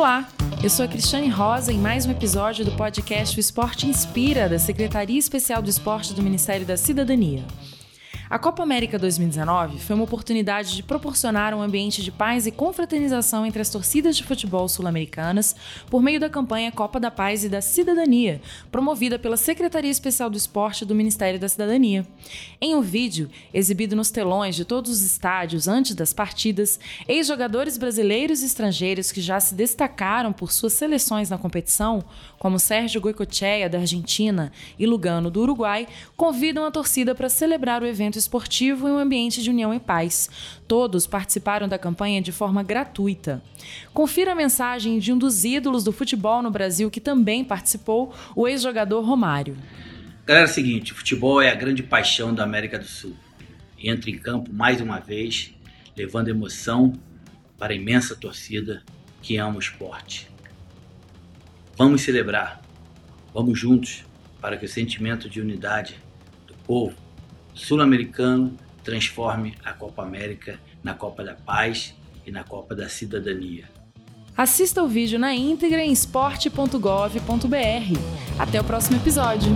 Olá, eu sou a Cristiane Rosa em mais um episódio do podcast O Esporte Inspira, da Secretaria Especial do Esporte do Ministério da Cidadania. A Copa América 2019 foi uma oportunidade de proporcionar um ambiente de paz e confraternização entre as torcidas de futebol sul-americanas por meio da campanha Copa da Paz e da Cidadania, promovida pela Secretaria Especial do Esporte do Ministério da Cidadania. Em um vídeo, exibido nos telões de todos os estádios antes das partidas, ex-jogadores brasileiros e estrangeiros que já se destacaram por suas seleções na competição, como Sérgio Goicoechea, da Argentina, e Lugano, do Uruguai, convidam a torcida para celebrar o evento esportivo em um ambiente de união e paz. Todos participaram da campanha de forma gratuita. Confira a mensagem de um dos ídolos do futebol no Brasil que também participou, o ex-jogador Romário. Galera, é o seguinte: o futebol é a grande paixão da América do Sul. Entra em campo mais uma vez, levando emoção para a imensa torcida que ama o esporte. Vamos celebrar, vamos juntos para que o sentimento de unidade do povo sul-americano transforme a Copa América na Copa da Paz e na Copa da Cidadania. Assista o vídeo na íntegra em esporte.gov.br. Até o próximo episódio.